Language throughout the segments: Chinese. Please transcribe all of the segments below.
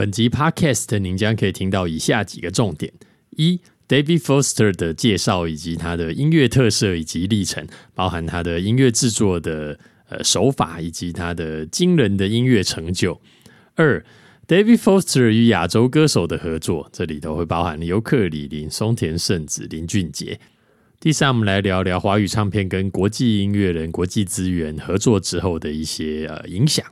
本集 Podcast 您将可以听到以下几个重点：一、David Foster 的介绍以及他的音乐特色以及历程，包含他的音乐制作的呃手法以及他的惊人的音乐成就；二、David Foster 与亚洲歌手的合作，这里头会包含尤克里林、松田圣子、林俊杰。第三，我们来聊聊华语唱片跟国际音乐人、国际资源合作之后的一些呃影响。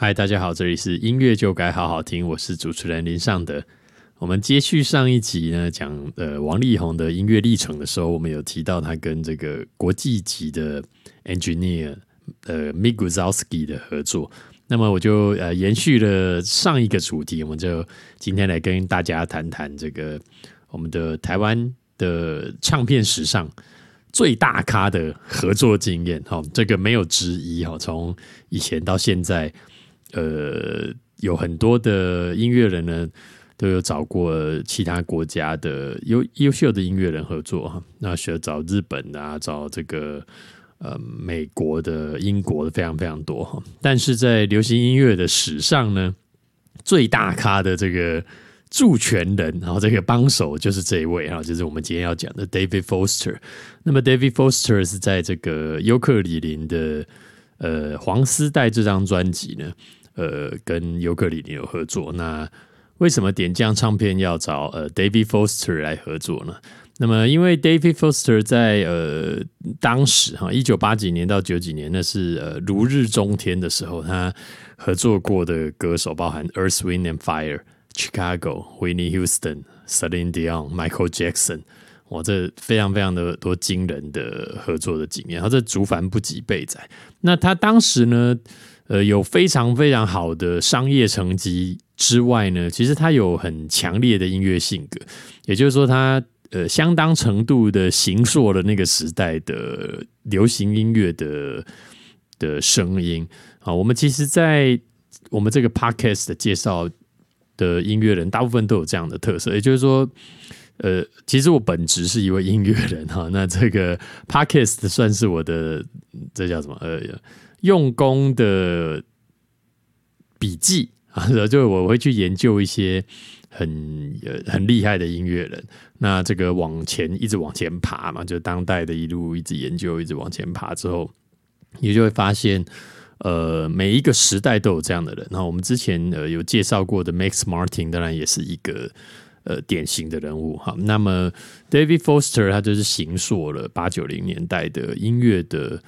嗨，大家好，这里是音乐就该好好听，我是主持人林尚德。我们接续上一集呢，讲呃王力宏的音乐历程的时候，我们有提到他跟这个国际级的 engineer 呃 m i g u z o w s k i 的合作。那么我就呃延续了上一个主题，我们就今天来跟大家谈谈这个我们的台湾的唱片史上。最大咖的合作经验，哈，这个没有之一，哈，从以前到现在。呃，有很多的音乐人呢，都有找过其他国家的优优秀的音乐人合作哈。那需要找日本啊，找这个呃美国的、英国的，非常非常多哈。但是在流行音乐的史上呢，最大咖的这个助权人，然后这个帮手就是这一位哈，就是我们今天要讲的 David Foster。那么 David Foster 是在这个尤克里林的呃黄丝带这张专辑呢。呃，跟尤克里里有合作。那为什么点将唱片要找呃 David Foster 来合作呢？那么，因为 David Foster 在呃当时哈，一九八几年到九几年，那是呃如日中天的时候，他合作过的歌手包含 Earth, Wind and Fire、Chicago、Whitney Houston、Celine Dion、Michael Jackson，哇，这非常非常的多惊人的合作的经验，他这竹凡不及备载。那他当时呢？呃，有非常非常好的商业成绩之外呢，其实他有很强烈的音乐性格，也就是说，他呃相当程度的形塑了那个时代的流行音乐的的声音。好，我们其实，在我们这个 podcast 的介绍的音乐人，大部分都有这样的特色，也就是说，呃，其实我本职是一位音乐人哈，那这个 podcast 算是我的，这叫什么？呃。用功的笔记 啊，就我会去研究一些很很厉害的音乐人。那这个往前一直往前爬嘛，就当代的一路一直研究，一直往前爬之后，你就会发现，呃，每一个时代都有这样的人。那我们之前呃有介绍过的 Max Martin，当然也是一个呃典型的人物哈。那么 David Foster 他就是行塑了八九零年代的音乐的。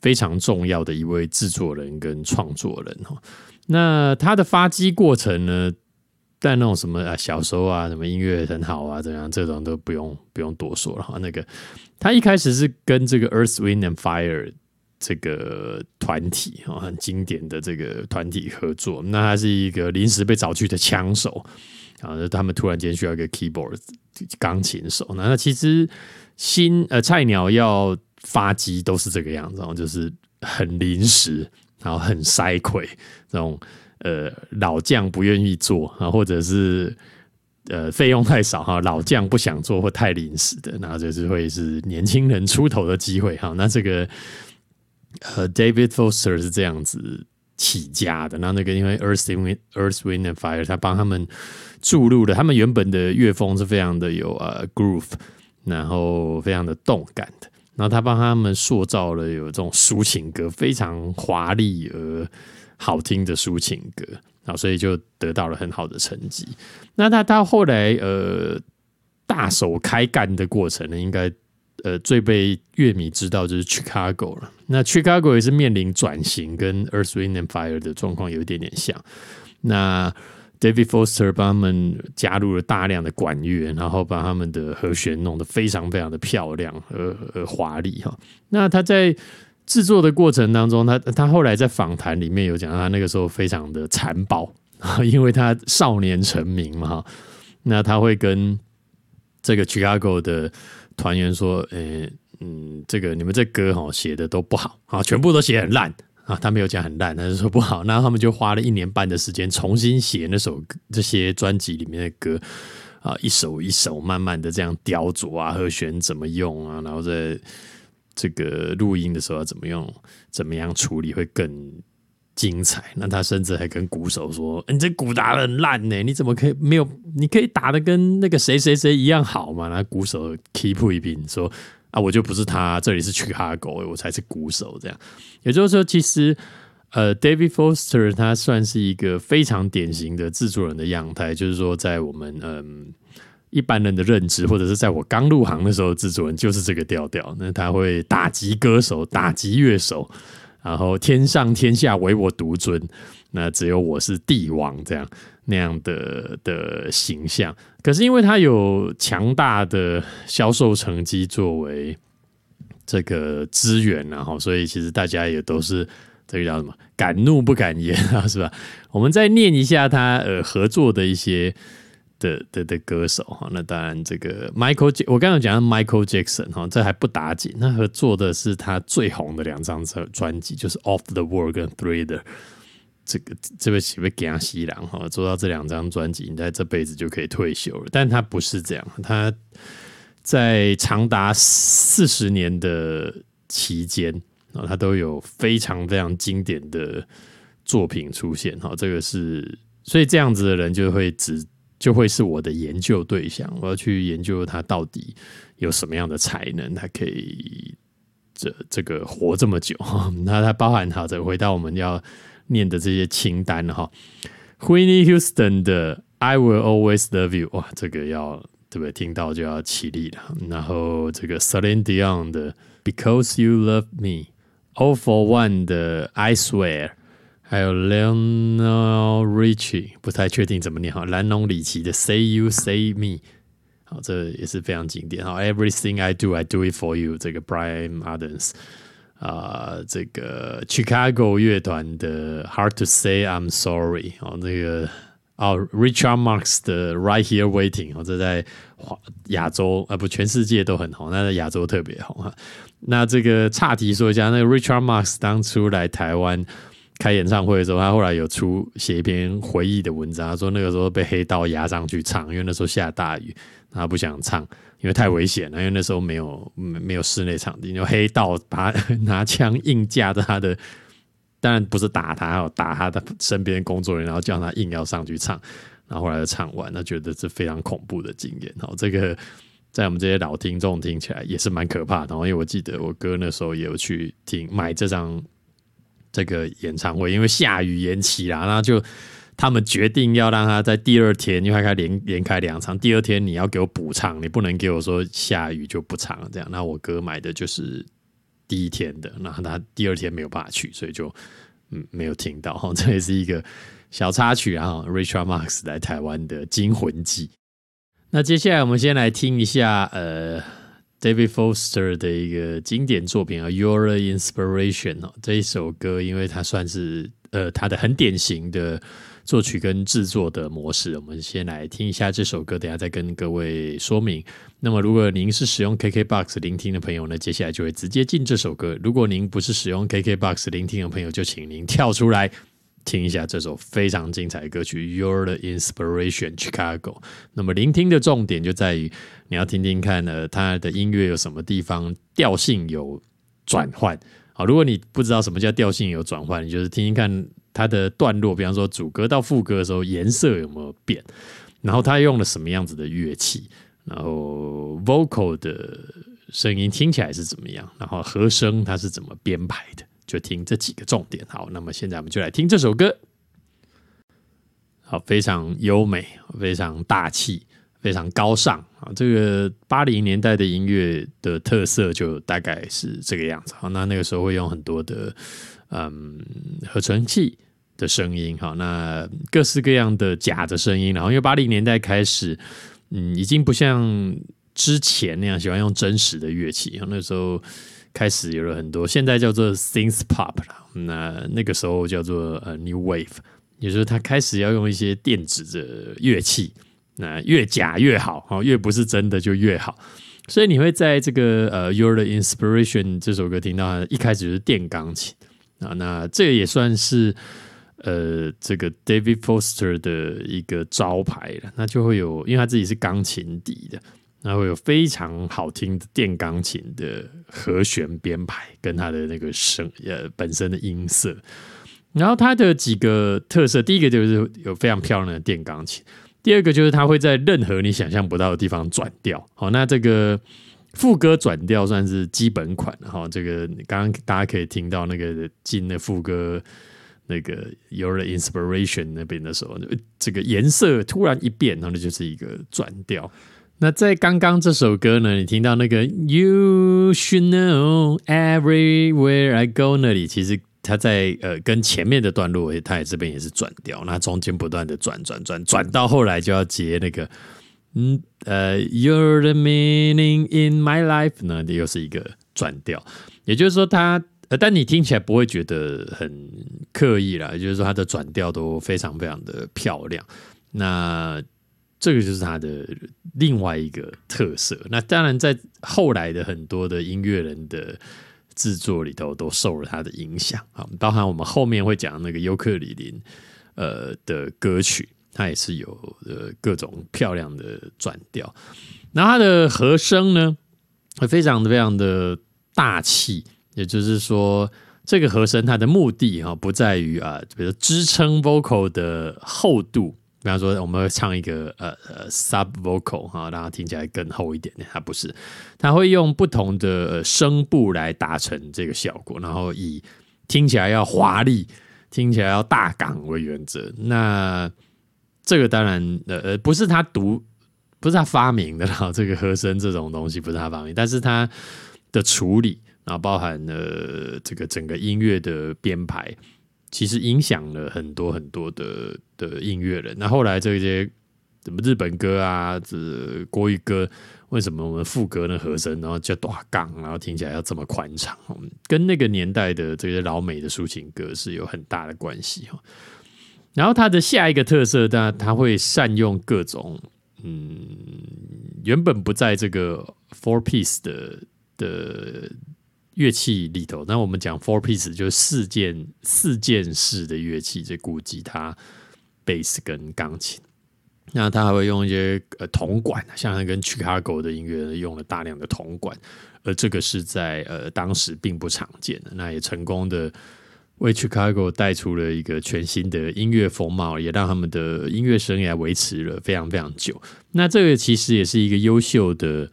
非常重要的一位制作人跟创作人哈，那他的发迹过程呢？但那种什么啊，小时候啊，什么音乐很好啊，怎样这种都不用不用多说了哈。那个他一开始是跟这个 Earth, Wind and Fire 这个团体啊，很经典的这个团体合作。那他是一个临时被找去的枪手啊，他们突然间需要一个 keyboard 钢琴手。那那其实新呃菜鸟要。发机都是这个样子，然后就是很临时，然后很塞溃，这种呃老将不愿意做啊，或者是呃费用太少哈，老将不想做或太临时的，然后就是会是年轻人出头的机会哈。那这个呃 David Foster 是这样子起家的，那那个因为 Earth Wind Earth Wind and Fire 他帮他们注入了，他们原本的乐风是非常的有呃 groove，然后非常的动感的。然后他帮他们塑造了有这种抒情歌，非常华丽而好听的抒情歌，啊，所以就得到了很好的成绩。那他到后来呃大手开干的过程呢，应该呃最被乐迷知道就是 Chicago 了。那 Chicago 也是面临转型，跟 Earth Wind and Fire 的状况有一点点像。那 David Foster 帮他们加入了大量的管乐，然后把他们的和弦弄得非常非常的漂亮和和华丽哈。那他在制作的过程当中，他他后来在访谈里面有讲，他那个时候非常的残暴啊，因为他少年成名嘛哈。那他会跟这个 Chicago 的团员说：“呃嗯，这个你们这歌哈写的都不好啊，全部都写很烂。”啊，他没有讲很烂，他是说不好。那他们就花了一年半的时间重新写那首这些专辑里面的歌啊，一首一首慢慢的这样雕琢啊，和弦怎么用啊，然后在这个录音的时候要怎么用，怎么样处理会更精彩。那他甚至还跟鼓手说：“你这鼓打的很烂呢，你怎么可以没有？你可以打的跟那个谁谁谁一样好嘛？”那鼓手 keep 一兵说：“啊，我就不是他，这里是 Chicago，我才是鼓手。”这样，也就是说，其实呃，David Foster 他算是一个非常典型的制作人的样态，就是说，在我们嗯。一般人的认知，或者是在我刚入行的时候，制作人就是这个调调。那他会打击歌手，打击乐手，然后天上天下唯我独尊，那只有我是帝王，这样那样的的形象。可是因为他有强大的销售成绩作为这个资源，然后所以其实大家也都是这个叫什么敢怒不敢言啊，是吧？我们再念一下他呃合作的一些。的的的歌手哈，那当然这个 Michael，我刚刚讲的 Michael Jackson 哈，这还不打紧，那合作的是他最红的两张专专辑，就是 Off the World 跟 Thriller，这个这位几位江西郎哈，做到这两张专辑，你在这辈子就可以退休了。但他不是这样，他在长达四十年的期间啊，他都有非常非常经典的作品出现哈，这个是所以这样子的人就会只。就会是我的研究对象，我要去研究他到底有什么样的才能，他可以这这个活这么久。那他包含好的，回到我们要念的这些清单哈，Whitney Houston 的《I Will Always Love You》哇，这个要对不对？听到就要起立了。然后这个 Celine Dion 的《Because You Love Me》，All for One 的《I Swear》。还有 Lionel Richie，不太确定怎么念哈，兰农里奇的 Say You Say Me，好，这也是非常经典哈。Everything I Do I Do It For You，这个 Brian Adams 啊，这个 Chicago 乐团的 Hard to Say I'm Sorry，哦，那个哦 Richard Marx 的 Right Here Waiting，哦，这在华亚洲啊不全世界都很红，那在亚洲特别红哈。那这个岔题说一下，那个 Richard Marx 当初来台湾。开演唱会的时候，他后来有出写一篇回忆的文章，他说那个时候被黑道押上去唱，因为那时候下大雨，他不想唱，因为太危险了，因为那时候没有没有室内场地，有黑道把 拿枪硬架着他的，当然不是打他，还有打他的身边工作人员，然后叫他硬要上去唱，然后后来就唱完，他觉得是非常恐怖的经验。好，这个在我们这些老听众听起来也是蛮可怕的，因为我记得我哥那时候也有去听买这张。这个演唱会因为下雨延期啦，那就他们决定要让他在第二天，因为他连连开两场，第二天你要给我补唱，你不能给我说下雨就不唱了这样。那我哥买的就是第一天的，然后他第二天没有办法去，所以就嗯没有听到哈。这也是一个小插曲啊，Richard Marx 来台湾的惊魂记。那接下来我们先来听一下呃。David Foster 的一个经典作品啊，Your Inspiration 哦，这一首歌，因为它算是呃他的很典型的作曲跟制作的模式。我们先来听一下这首歌，等下再跟各位说明。那么，如果您是使用 KKBOX 聆听的朋友呢，接下来就会直接进这首歌。如果您不是使用 KKBOX 聆听的朋友，就请您跳出来。听一下这首非常精彩的歌曲《Your Inspiration Chicago》。那么聆听的重点就在于你要听听看呢，它的音乐有什么地方调性有转换。好，如果你不知道什么叫调性有转换，你就是听听看它的段落，比方说主歌到副歌的时候颜色有没有变，然后它用了什么样子的乐器，然后 vocal 的声音听起来是怎么样，然后和声它是怎么编排的。就听这几个重点，好，那么现在我们就来听这首歌，好，非常优美，非常大气，非常高尚。啊！这个八零年代的音乐的特色就大概是这个样子，好，那那个时候会用很多的嗯合成器的声音，哈，那各式各样的假的声音，然后因为八零年代开始，嗯，已经不像之前那样喜欢用真实的乐器，那时候。开始有了很多，现在叫做 synth pop 了。那那个时候叫做呃 new wave，也就是他开始要用一些电子的乐器，那越假越好，哦，越不是真的就越好。所以你会在这个呃 Your Inspiration 这首歌听到，一开始是电钢琴啊，那这个也算是呃这个 David Foster 的一个招牌了。那就会有，因为他自己是钢琴底的。然后有非常好听的电钢琴的和弦编排，跟它的那个声呃本身的音色，然后它的几个特色，第一个就是有非常漂亮的电钢琴，第二个就是它会在任何你想象不到的地方转调。好，那这个副歌转调算是基本款哈。这个刚刚大家可以听到那个进的副歌那个有了 inspiration 那边的时候，这个颜色突然一变，然后那就是一个转调。那在刚刚这首歌呢，你听到那个 You should know everywhere I go 那里，其实它在呃跟前面的段落，它也这边也是转调，那中间不断的转转转转到后来就要接那个嗯呃 You're the meaning in my life 呢，又是一个转调，也就是说它呃，但你听起来不会觉得很刻意啦，也就是说它的转调都非常非常的漂亮，那。这个就是它的另外一个特色。那当然，在后来的很多的音乐人的制作里头，都受了他的影响啊。包含我们后面会讲那个尤克里林呃的歌曲，它也是有呃各种漂亮的转调。然后它的和声呢，会非常的非常的大气。也就是说，这个和声它的目的哈，不在于啊，比如支撑 vocal 的厚度。比方说，我们会唱一个呃呃 sub vocal 哈，让它听起来更厚一点点。它不是，它会用不同的声部来达成这个效果，然后以听起来要华丽、听起来要大港为原则。那这个当然呃呃不是他读，不是他发明的啦。这个和声这种东西不是他发明，但是他的处理，然后包含了这个整个音乐的编排。其实影响了很多很多的的音乐人。那后来这些什么日本歌啊，这国语歌，为什么我们副歌的和声，然后叫大杠，然后听起来要这么宽敞？跟那个年代的这些老美的抒情歌是有很大的关系哈。然后它的下一个特色，当然它会善用各种嗯，原本不在这个 four piece 的的。乐器里头，那我们讲 four piece 就是四件四件式的乐器，这鼓、吉他、贝斯跟钢琴。那他还会用一些呃铜管，像他跟 Chicago 的音乐用了大量的铜管，而这个是在呃当时并不常见的。那也成功的为 Chicago 带出了一个全新的音乐风貌，也让他们的音乐生涯维持了非常非常久。那这个其实也是一个优秀的。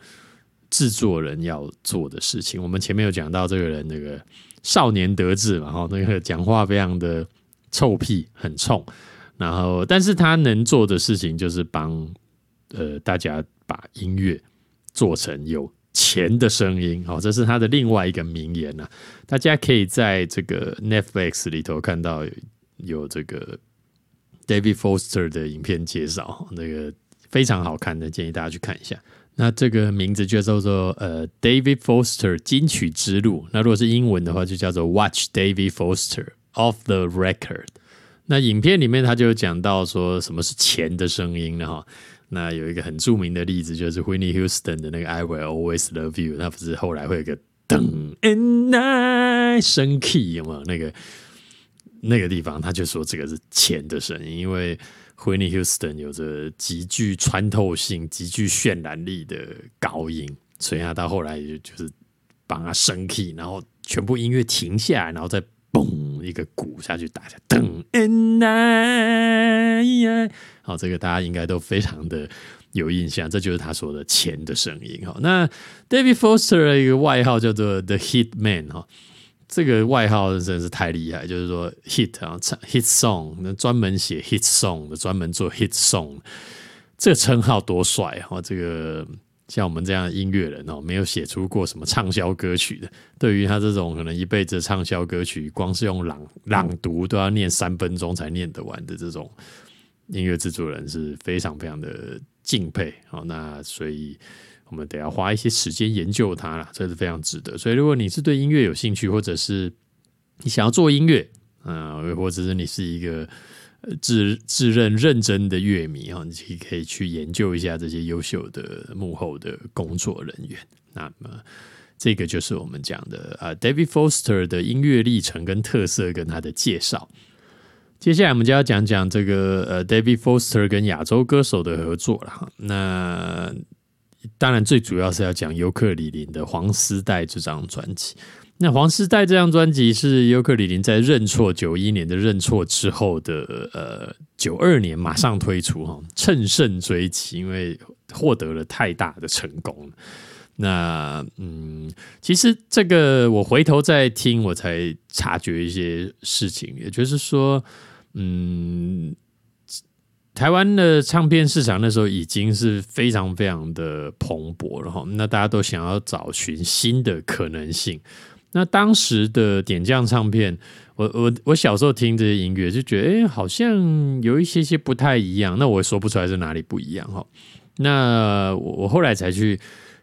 制作人要做的事情，我们前面有讲到这个人那个少年得志嘛，哈，那个讲话非常的臭屁，很冲，然后但是他能做的事情就是帮呃大家把音乐做成有钱的声音，好，这是他的另外一个名言呐。大家可以在这个 Netflix 里头看到有这个 David Foster 的影片介绍，那个非常好看的，建议大家去看一下。那这个名字就叫做呃，David Foster 金曲之路。那如果是英文的话，就叫做 Watch David Foster Off the Record。那影片里面他就讲到说什么是钱的声音呢？哈，那有一个很著名的例子就是 Whitney Houston 的那个 I Will Always Love You。那不是后来会有个噔 and I 升 key 有没有？那个那个地方他就说这个是钱的声音，因为。Whitney Houston 有着极具穿透性、极具渲染力的高音，所以他到后来就就是帮他升 key，然后全部音乐停下来，然后再一个鼓下去打下，噔，and I，好，这个大家应该都非常的有印象，这就是他说的钱的声音哈。那 David Foster 的一个外号叫做 The Hit Man 哈。这个外号真的是太厉害，就是说 hit 啊，唱 hit song，那专门写 hit song 的，专门做 hit song，这个称号多帅啊！这个像我们这样的音乐人哦，没有写出过什么畅销歌曲的，对于他这种可能一辈子畅销歌曲，光是用朗朗读都要念三分钟才念得完的这种音乐制作人，是非常非常的敬佩哦。那所以。我们得要花一些时间研究它了，这是非常值得。所以，如果你是对音乐有兴趣，或者是你想要做音乐，嗯，或者是你是一个自自认认真的乐迷啊，你可以去研究一下这些优秀的幕后的工作人员。那么，这个就是我们讲的啊，David Foster 的音乐历程跟特色跟他的介绍。接下来，我们就要讲讲这个呃，David Foster 跟亚洲歌手的合作了哈。那当然，最主要是要讲尤克里林的黄丝带这张专辑。那黄丝带这张专辑是尤克里林在认错九一年的认错之后的呃九二年马上推出哈，乘胜追击，因为获得了太大的成功。那嗯，其实这个我回头再听，我才察觉一些事情，也就是说，嗯，台湾的唱片市场那时候已经是非常非常的蓬勃了哈，那大家都想要找寻新的可能性。那当时的点将唱片，我我我小时候听这些音乐就觉得，哎，好像有一些些不太一样。那我说不出来是哪里不一样哈。那我我后来才去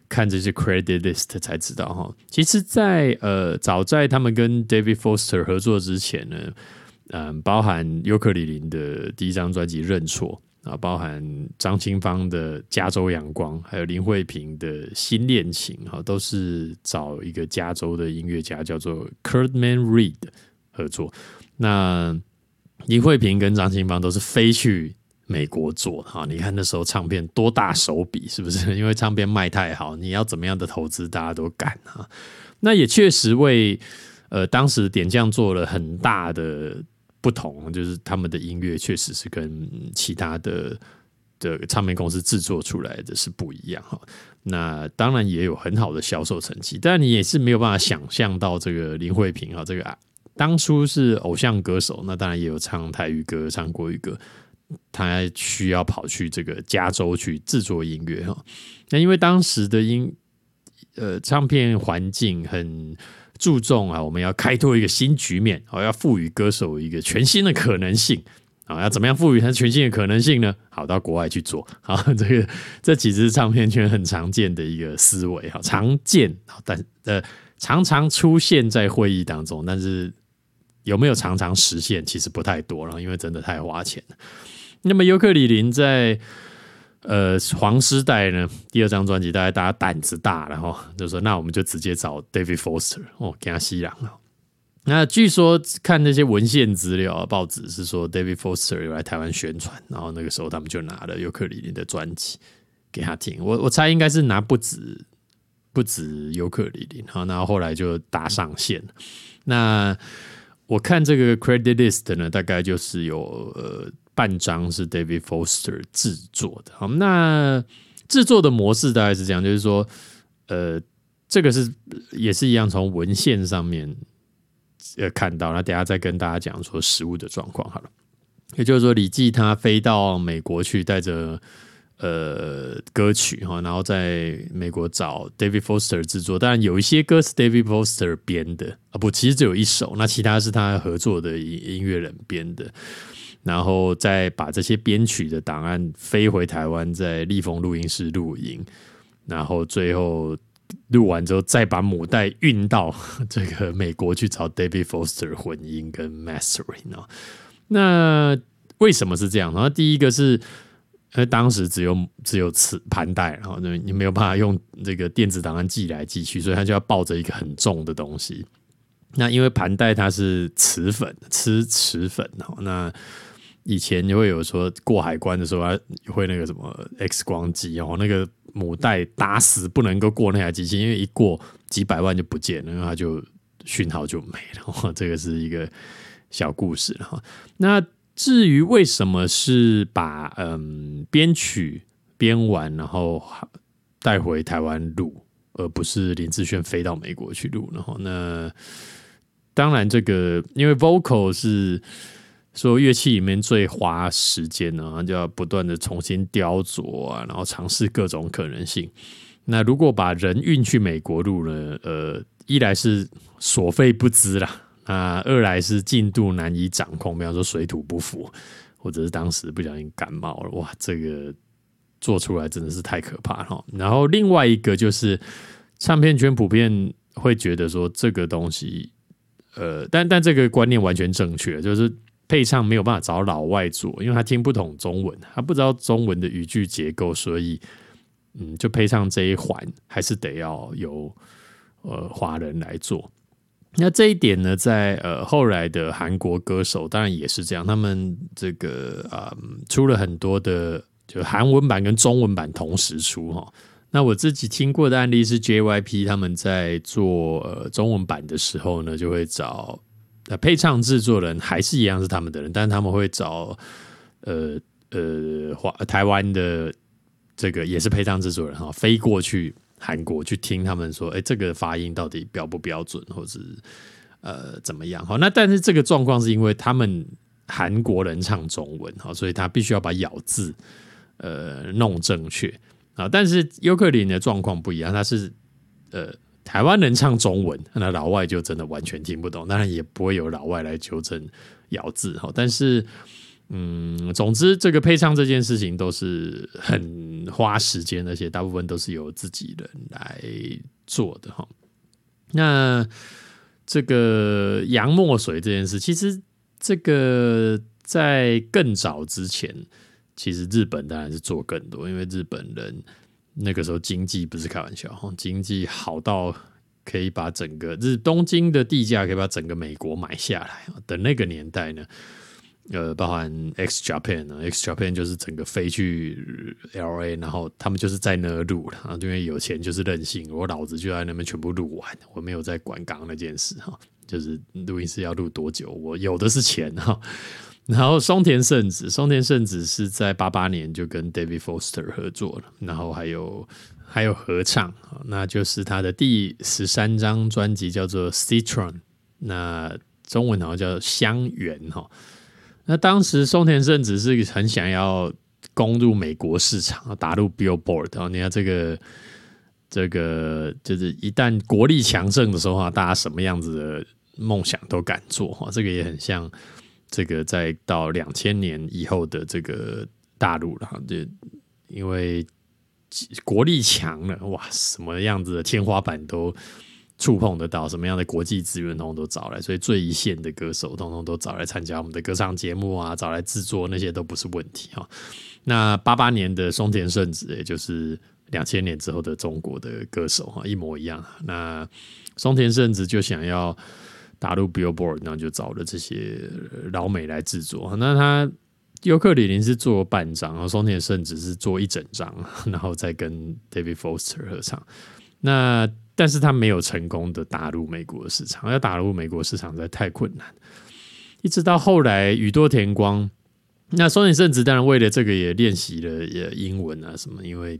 看这些 credit list 才知道哈。其实，在呃早在他们跟 David Foster 合作之前呢，嗯，包含尤克里林的第一张专辑《认错》。啊，包含张清芳的《加州阳光》，还有林慧萍的《新恋情》哈，都是找一个加州的音乐家叫做 Kurtman Reed 合作。那林慧萍跟张清芳都是飞去美国做哈。你看那时候唱片多大手笔，是不是？因为唱片卖太好，你要怎么样的投资，大家都敢啊。那也确实为呃当时点将做了很大的。不同就是他们的音乐确实是跟其他的的唱片公司制作出来的是不一样哈。那当然也有很好的销售成绩，但你也是没有办法想象到这个林慧萍哈，这个当初是偶像歌手，那当然也有唱台语歌、唱国语歌，他需要跑去这个加州去制作音乐哈。那因为当时的音呃唱片环境很。注重啊，我们要开拓一个新局面，哦，要赋予歌手一个全新的可能性啊，要怎么样赋予它全新的可能性呢？好，到国外去做，好，这个这其实是唱片圈很常见的一个思维，哈，常见，但呃，常常出现在会议当中，但是有没有常常实现，其实不太多了，因为真的太花钱了。那么尤克里林在。呃，黄师带呢？第二张专辑，大概大家胆子大了哈，就说那我们就直接找 David Foster 哦，给他吸氧了。那据说看那些文献资料啊，报纸是说 David Foster 有来台湾宣传，然后那个时候他们就拿了尤克里里的专辑给他听。我我猜应该是拿不止不止尤克里里，然后后来就搭上线。那我看这个 credit list 呢，大概就是有呃。半张是 David Foster 制作的，好，那制作的模式大概是这样，就是说，呃，这个是也是一样，从文献上面呃看到，那等下再跟大家讲说实物的状况好了。也就是说，李记他飞到美国去，带着呃歌曲哈，然后在美国找 David Foster 制作，当然有一些歌是 David Foster 编的啊，不，其实只有一首，那其他是他合作的音音乐人编的。然后再把这些编曲的档案飞回台湾，在立丰录音室录音，然后最后录完之后，再把母带运到这个美国去找 David Foster 混音跟 mastering 哦。那为什么是这样？然后第一个是，因为当时只有只有磁盘带，然后你没有办法用这个电子档案寄来寄去，所以他就要抱着一个很重的东西。那因为盘带它是磁粉，吃磁粉哦，那。以前就会有说过海关的时候，会那个什么 X 光机哦，那个母带打死不能够过那台机器，因为一过几百万就不见了，然后它就讯号就没了。这个是一个小故事哈。那至于为什么是把嗯编曲编完，然后带回台湾录，而不是林志炫飞到美国去录？然后那当然这个因为 vocal 是。说乐器里面最花时间呢，就要不断的重新雕琢啊，然后尝试各种可能性。那如果把人运去美国录呢？呃，一来是所费不赀啦，啊，二来是进度难以掌控，比方说水土不服，或者是当时不小心感冒了，哇，这个做出来真的是太可怕了。然后另外一个就是唱片圈普遍会觉得说这个东西，呃，但但这个观念完全正确，就是。配唱没有办法找老外做，因为他听不懂中文，他不知道中文的语句结构，所以嗯，就配唱这一环还是得要由呃华人来做。那这一点呢，在呃后来的韩国歌手当然也是这样，他们这个啊出了很多的就韩文版跟中文版同时出哈。那我自己听过的案例是 JYP 他们在做呃中文版的时候呢，就会找呃配唱制作人还是一样是他们的人，但是他们会找呃呃华台湾的这个也是配唱制作人哈，飞过去韩国去听他们说，哎，这个发音到底标不标准，或者呃怎么样？好，那但是这个状况是因为他们韩国人唱中文哈，所以他必须要把咬字呃弄正确。啊，但是尤克里的状况不一样，他是呃台湾人唱中文，那老外就真的完全听不懂，当然也不会有老外来纠正咬字哈。但是嗯，总之这个配唱这件事情都是很花时间，而且大部分都是由自己人来做的哈。那这个洋墨水这件事，其实这个在更早之前。其实日本当然是做更多，因为日本人那个时候经济不是开玩笑，经济好到可以把整个日东京的地价可以把整个美国买下来。的那个年代呢，呃，包含 X Japan 呢，X Japan 就是整个飞去 L A，然后他们就是在那录了啊，因为有钱就是任性，我老子就在那边全部录完，我没有在管刚刚那件事哈，就是录音室要录多久，我有的是钱哈。然后松田圣子，松田圣子是在八八年就跟 David Foster 合作了，然后还有还有合唱，那就是他的第十三张专辑叫做 Citron，那中文好像叫香橼哈。那当时松田圣子是很想要攻入美国市场，打入 Billboard 然后。你看这个这个就是一旦国力强盛的时候啊，大家什么样子的梦想都敢做哈。这个也很像。这个再到两千年以后的这个大陆了，就因为国力强了，哇，什么样子的天花板都触碰得到，什么样的国际资源通通都找来，所以最一线的歌手通通都找来参加我们的歌唱节目啊，找来制作那些都不是问题哈。那八八年的松田圣子，也就是两千年之后的中国的歌手哈，一模一样。那松田圣子就想要。打入 Billboard，然后就找了这些老美来制作。那他尤克里林是做半张，然后松田圣子是做一整张，然后再跟 David Foster 合唱。那但是他没有成功的打入美国市场，要打入美国市场实在太困难。一直到后来宇多田光，那松田圣子当然为了这个也练习了也英文啊什么，因为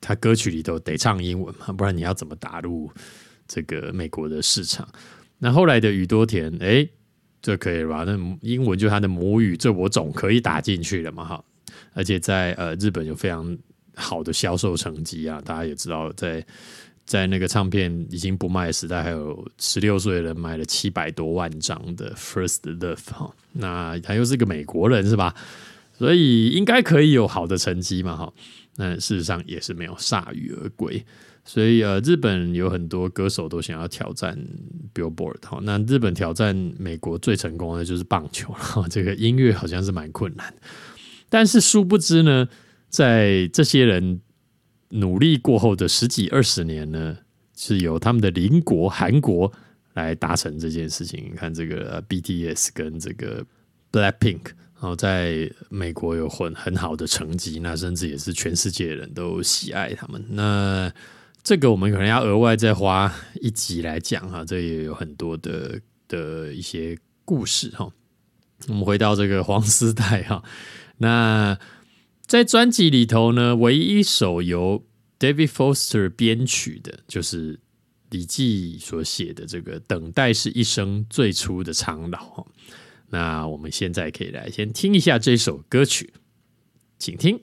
他歌曲里头得唱英文嘛，不然你要怎么打入这个美国的市场？那后来的宇多田，哎，这可以了吧？那英文就是他的母语，这我总可以打进去了嘛，哈！而且在呃日本有非常好的销售成绩啊，大家也知道，在在那个唱片已经不卖的时代，还有十六岁的人买了七百多万张的《First Love》哈，那他又是个美国人是吧？所以应该可以有好的成绩嘛，哈！那事实上也是没有铩羽而归。所以呃，日本有很多歌手都想要挑战 Billboard 哈。那日本挑战美国最成功的就是棒球了。这个音乐好像是蛮困难，但是殊不知呢，在这些人努力过后的十几二十年呢，是由他们的邻国韩国来达成这件事情。你看这个 BTS 跟这个 Blackpink，然后在美国有很很好的成绩，那甚至也是全世界人都喜爱他们。那这个我们可能要额外再花一集来讲哈，这也有很多的的一些故事哈。我们回到这个黄丝带哈，那在专辑里头呢，唯一一首由 David Foster 编曲的，就是李记所写的这个《等待是一生最初的苍老》。那我们现在可以来先听一下这首歌曲，请听。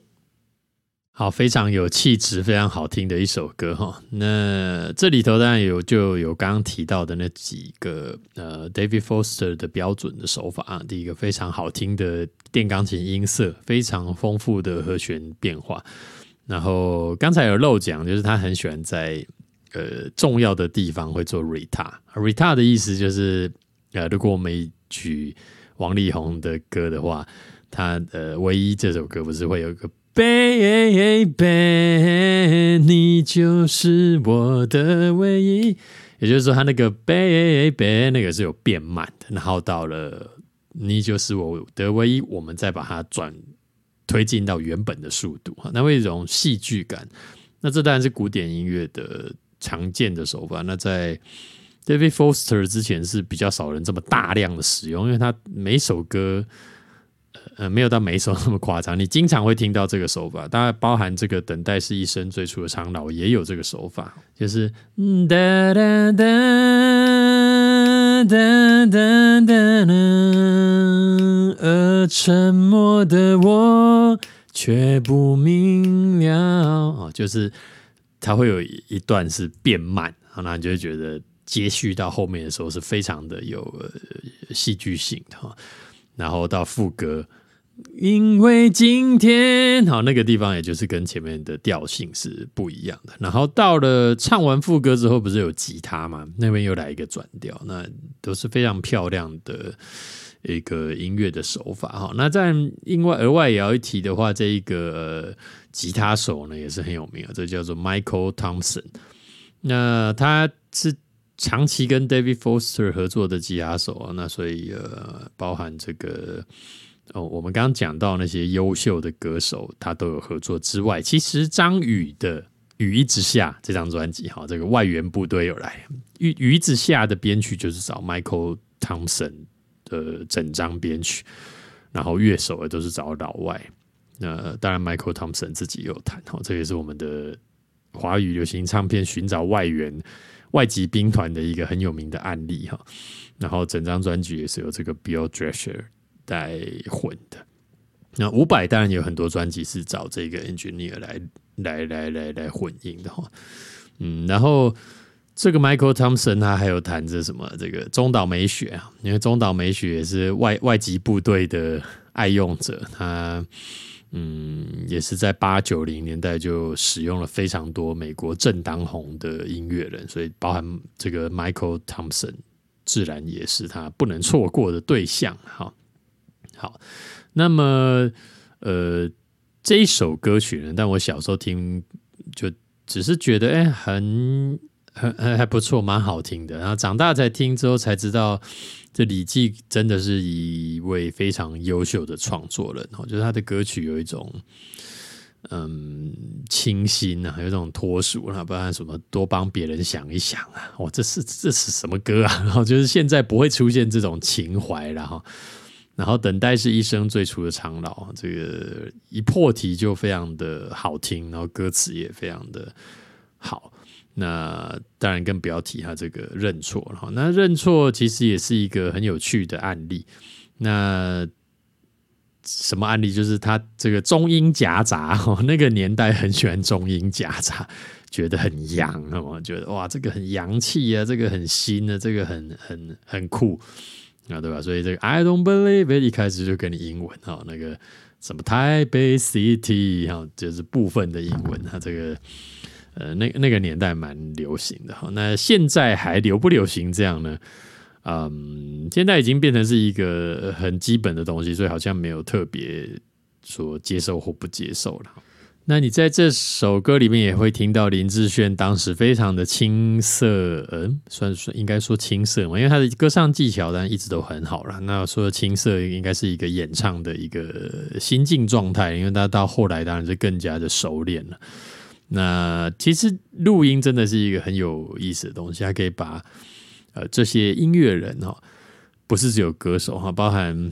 好，非常有气质、非常好听的一首歌哈。那这里头当然有就有刚刚提到的那几个呃，David Foster 的标准的手法啊。第一个非常好听的电钢琴音色，非常丰富的和弦变化。然后刚才有漏讲，就是他很喜欢在呃重要的地方会做 retar。retar 的意思就是呃，如果我们举王力宏的歌的话，他呃唯一这首歌不是会有一个。Baby，你就是我的唯一。也就是说，他那个 Baby 那个是有变慢的，然后到了你就是我的唯一，我们再把它转推进到原本的速度，那会一种戏剧感那这当然是古典音乐的常见的手法。那在 David Foster 之前是比较少人这么大量的使用，因为他每首歌。呃，没有到每一首那么夸张。你经常会听到这个手法，当然包含这个等待是一生最初的长老也有这个手法，就是哒哒哒哒哒哒哒，而沉默的我却不明了。哦，就是它会有一段是变慢，那你就会觉得接续到后面的时候是非常的有戏剧性的。然后到副歌，因为今天好那个地方，也就是跟前面的调性是不一样的。然后到了唱完副歌之后，不是有吉他吗？那边又来一个转调，那都是非常漂亮的一个音乐的手法哈。那在另外额外也要一提的话，这一个吉他手呢也是很有名啊，这叫做 Michael Thompson。那他是。长期跟 David Foster 合作的吉他手啊，那所以呃，包含这个哦，我们刚刚讲到那些优秀的歌手，他都有合作之外，其实张宇的《雨一直下》这张专辑，哈，这个外援部队有来，《雨雨一直下》的编曲就是找 Michael Thompson 的整张编曲，然后乐手也都是找老外，那当然 Michael Thompson 自己也有弹，哈，这也是我们的华语流行唱片寻找外援。外籍兵团的一个很有名的案例哈，然后整张专辑也是由这个 Bill Drescher 带混的。那五百当然有很多专辑是找这个 engineer 来来来来来混音的哈。嗯，然后这个 Michael Thompson 他还有弹着什么这个中岛美雪啊，因为中岛美雪也是外外籍部队的爱用者，他。嗯，也是在八九零年代就使用了非常多美国正当红的音乐人，所以包含这个 Michael Thompson，自然也是他不能错过的对象。哈，好，那么呃，这一首歌曲呢，但我小时候听就只是觉得哎，很很还还不错，蛮好听的。然后长大才听之后才知道。这李记真的是一位非常优秀的创作人哦，就是他的歌曲有一种嗯清新啊，有一种脱俗啊，不然什么多帮别人想一想啊，哇，这是这是什么歌啊？然后就是现在不会出现这种情怀了哈。然后等待是一生最初的长老，这个一破题就非常的好听，然后歌词也非常的好。那当然更不要提他这个认错了。那认错其实也是一个很有趣的案例。那什么案例？就是他这个中英夹杂，那个年代很喜欢中英夹杂，觉得很洋我，觉得哇，这个很洋气啊，这个很新啊，这个很很很酷啊，对吧？所以这个 I don't believe it 一开始就给你英文哈，那个什么台北 City 哈，就是部分的英文，它这个。呃，那那个年代蛮流行的哈，那现在还流不流行这样呢？嗯，现在已经变成是一个很基本的东西，所以好像没有特别说接受或不接受了。那你在这首歌里面也会听到林志炫当时非常的青涩，嗯，算算应该说青涩嘛，因为他的歌唱技巧当然一直都很好了。那说青涩应该是一个演唱的一个心境状态，因为他到后来当然是更加的熟练了。那其实录音真的是一个很有意思的东西，它可以把呃这些音乐人哈，不是只有歌手哈，包含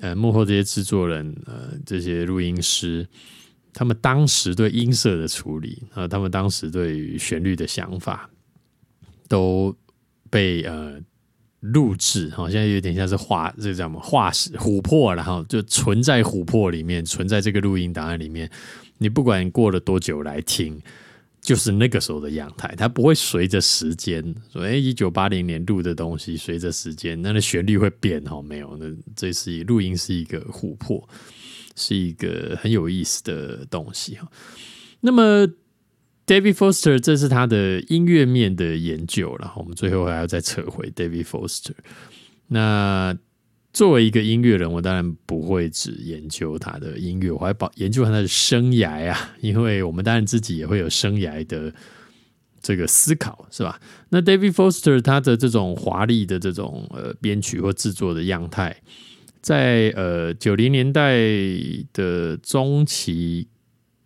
呃幕后这些制作人呃这些录音师，他们当时对音色的处理啊，他们当时对旋律的想法，都被呃录制哈，现在有点像是画这叫什么画石琥珀，然后就存在琥珀里面，存在这个录音档案里面。你不管过了多久来听，就是那个时候的样态，它不会随着时间。说哎，一九八零年录的东西，随着时间，那的旋律会变哈？没有，那这是录音是一个琥珀，是一个很有意思的东西哈。那么，David Foster，这是他的音乐面的研究，然后我们最后还要再扯回 David Foster。那作为一个音乐人，我当然不会只研究他的音乐，我还保研究他的生涯啊，因为我们当然自己也会有生涯的这个思考，是吧？那 David Foster 他的这种华丽的这种呃编曲或制作的样态，在呃九零年代的中期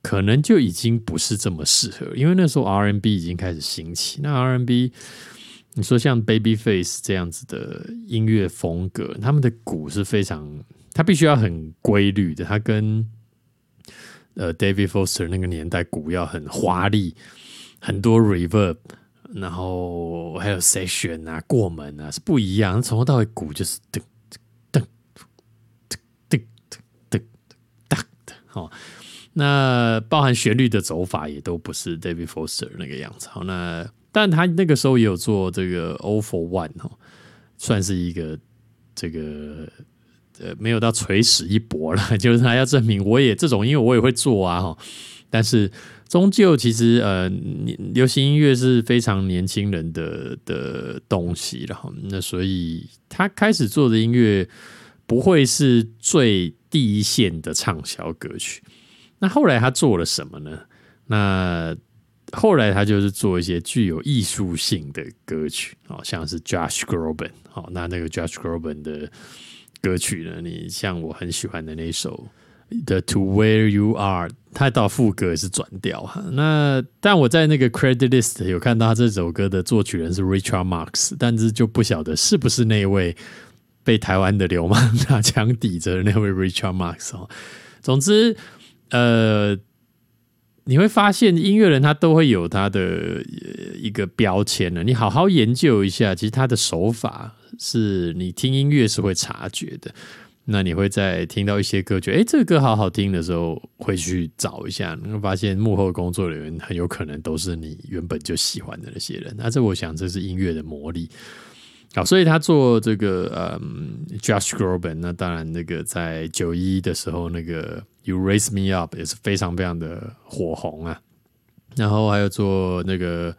可能就已经不是这么适合，因为那时候 R&B 已经开始兴起。那 R&B，你说像 Babyface 这样子的音乐风格，他们的鼓是非常，他必须要很规律的。他跟呃 David Foster 那个年代鼓要很华丽，很多 Reverb，然后还有 Session 啊、过门啊是不一样。从头到尾鼓就是噔噔噔噔噔噔噔哒的。好，那包含旋律的走法也都不是 David Foster 那个样子。好，那。但他那个时候也有做这个 O for One 哈，算是一个这个呃没有到垂死一搏了，就是他要证明我也这种音乐我也会做啊哈。但是终究其实呃流行音乐是非常年轻人的的东西了哈。那所以他开始做的音乐不会是最第一线的畅销歌曲。那后来他做了什么呢？那后来他就是做一些具有艺术性的歌曲，哦，像是 Josh Groban，好，那那个 Josh Groban 的歌曲呢，你像我很喜欢的那首《The To Where You Are》，他到副歌是转调哈。那但我在那个 Credit List 有看到他这首歌的作曲人是 Richard Marx，但是就不晓得是不是那位被台湾的流氓 拿枪抵着的那位 Richard Marx 哦。总之。呃，你会发现音乐人他都会有他的一个标签的。你好好研究一下，其实他的手法是你听音乐是会察觉的。那你会在听到一些歌，觉得哎，这个歌好好听的时候，会去找一下，你会发现幕后工作人员很有可能都是你原本就喜欢的那些人。那这我想这是音乐的魔力。好，所以他做这个嗯，Josh Groban，那当然那个在九一的时候那个。You raise me up 也是非常非常的火红啊，然后还有做那个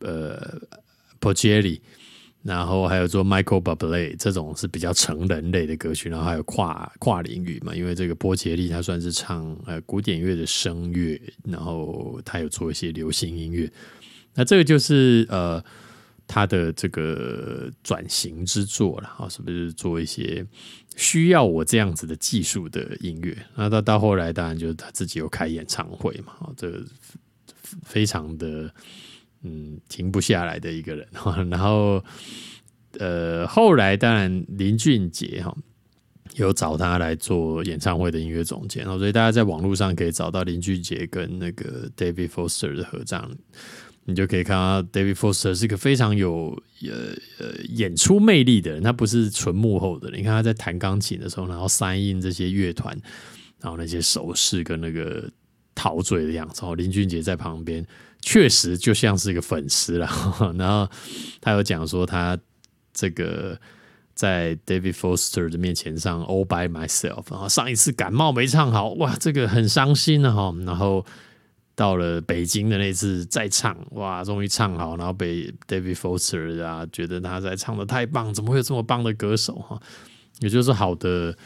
呃 p o c e l i 然后还有做 Michael Bublé 这种是比较成人类的歌曲，然后还有跨跨领域嘛，因为这个波杰利他算是唱呃古典乐的声乐，然后他有做一些流行音乐，那这个就是呃他的这个转型之作了啊，是不是做一些？需要我这样子的技术的音乐，那到到后来当然就是他自己有开演唱会嘛，这非常的嗯停不下来的一个人。然后呃后来当然林俊杰哈有找他来做演唱会的音乐总监，所以大家在网络上可以找到林俊杰跟那个 David Foster 的合唱。你就可以看到，David Foster 是个非常有呃呃演出魅力的人，他不是纯幕后的。你看他在弹钢琴的时候，然后三印这些乐团，然后那些手势跟那个陶醉的样子。哦，林俊杰在旁边确实就像是一个粉丝了。然后他有讲说，他这个在 David Foster 的面前上 All by Myself，然后上一次感冒没唱好，哇，这个很伤心的哈。然后。到了北京的那次再唱，哇，终于唱好，然后被 David Foster 啊觉得他在唱的太棒，怎么会有这么棒的歌手哈？也就是好的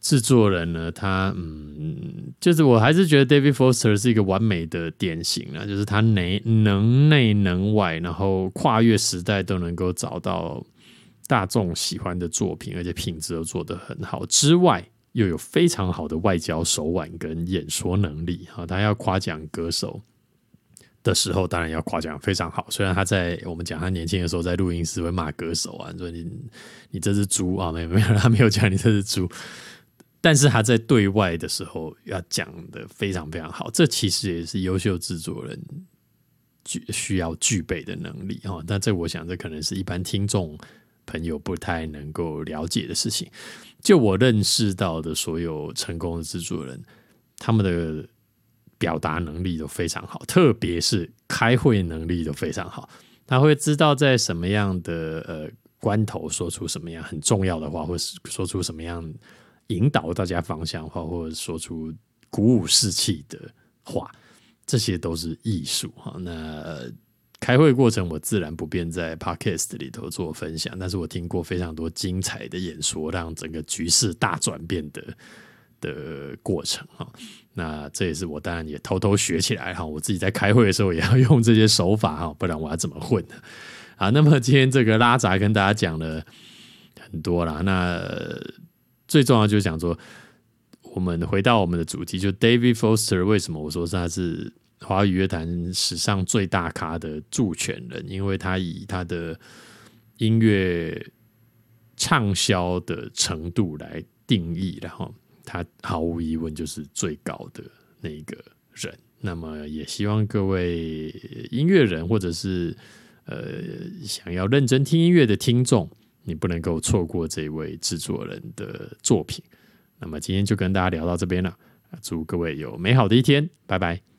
制作人呢，他嗯，就是我还是觉得 David Foster 是一个完美的典型啊，就是他内能内能外，然后跨越时代都能够找到大众喜欢的作品，而且品质都做得很好之外。又有非常好的外交手腕跟演说能力，哈，他要夸奖歌手的时候，当然要夸奖非常好。虽然他在我们讲他年轻的时候在录音室会骂歌手啊，说你你这是猪啊，没有没有，他没有讲你这是猪。但是他在对外的时候要讲的非常非常好，这其实也是优秀制作人具需要具备的能力哈。但这我想这可能是一般听众朋友不太能够了解的事情。就我认识到的所有成功的制作人，他们的表达能力都非常好，特别是开会能力都非常好。他会知道在什么样的呃关头说出什么样很重要的话，或是说出什么样引导大家方向话，或者说出鼓舞士气的话，这些都是艺术哈。那开会过程，我自然不便在 podcast 里头做分享，但是我听过非常多精彩的演说，让整个局势大转变的的过程哈。那这也是我当然也偷偷学起来哈，我自己在开会的时候也要用这些手法哈，不然我要怎么混呢？啊，那么今天这个拉杂跟大家讲了很多啦，那最重要就是讲说。我们回到我们的主题，就 David Foster 为什么我说他是华语乐坛史上最大咖的助权人？因为他以他的音乐畅销的程度来定义，然后他毫无疑问就是最高的那个人。那么也希望各位音乐人或者是呃想要认真听音乐的听众，你不能够错过这位制作人的作品。那么今天就跟大家聊到这边了，祝各位有美好的一天，拜拜。